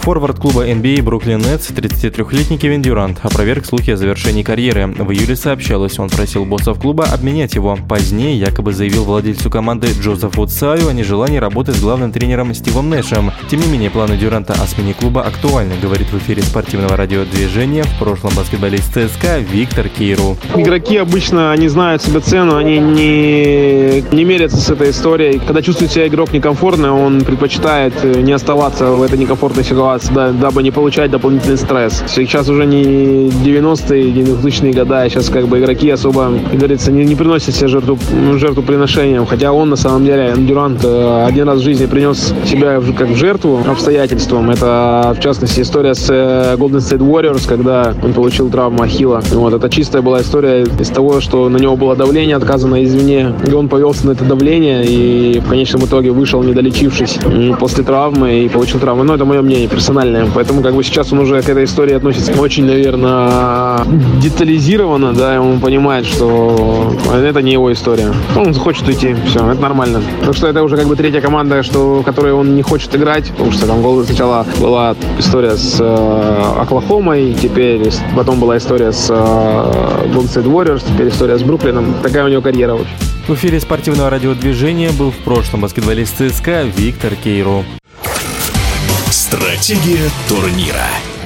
Форвард клуба NBA Бруклин Нетс, 33-летний Кевин Дюрант, опроверг слухи о завершении карьеры. В июле сообщалось, он просил боссов клуба обменять его. Позднее якобы заявил владельцу команды Джозефу Цаю о нежелании работать с главным тренером Стивом Нэшем. Тем не менее, планы Дюранта о смене клуба актуальны, говорит в эфире спортивного радиодвижения в прошлом баскетболист ЦСКА Виктор Кейру. Игроки обычно, они знают себе цену, они не, не мерятся с этой историей. Когда чувствует себя игрок некомфортно, он предпочитает не оставаться в этой некомфортной ситуации развиваться, да, дабы не получать дополнительный стресс. Сейчас уже не 90-е, не 2000-е годы, а сейчас как бы игроки особо, как говорится, не, не приносят себе жертву, жертвоприношением. Хотя он на самом деле, Дюрант, э, один раз в жизни принес себя как в жертву обстоятельствам. Это, в частности, история с э, Golden State Warriors, когда он получил травму Ахилла. Вот, это чистая была история из того, что на него было давление отказано извне, и он повелся на это давление, и в конечном итоге вышел, не долечившись после травмы, и получил травму. Но это мое мнение персональное. Поэтому как бы сейчас он уже к этой истории относится очень, наверное, детализированно, да, и он понимает, что это не его история. Он захочет уйти, все, это нормально. Так что это уже как бы третья команда, что, которой он не хочет играть, потому что там голос сначала была история с э, Оклахомой, теперь потом была история с э, Golden State Warriors, теперь история с Бруклином. Такая у него карьера вообще. В эфире спортивного радиодвижения был в прошлом баскетболист ЦСКА Виктор Кейру. Стратегия турнира.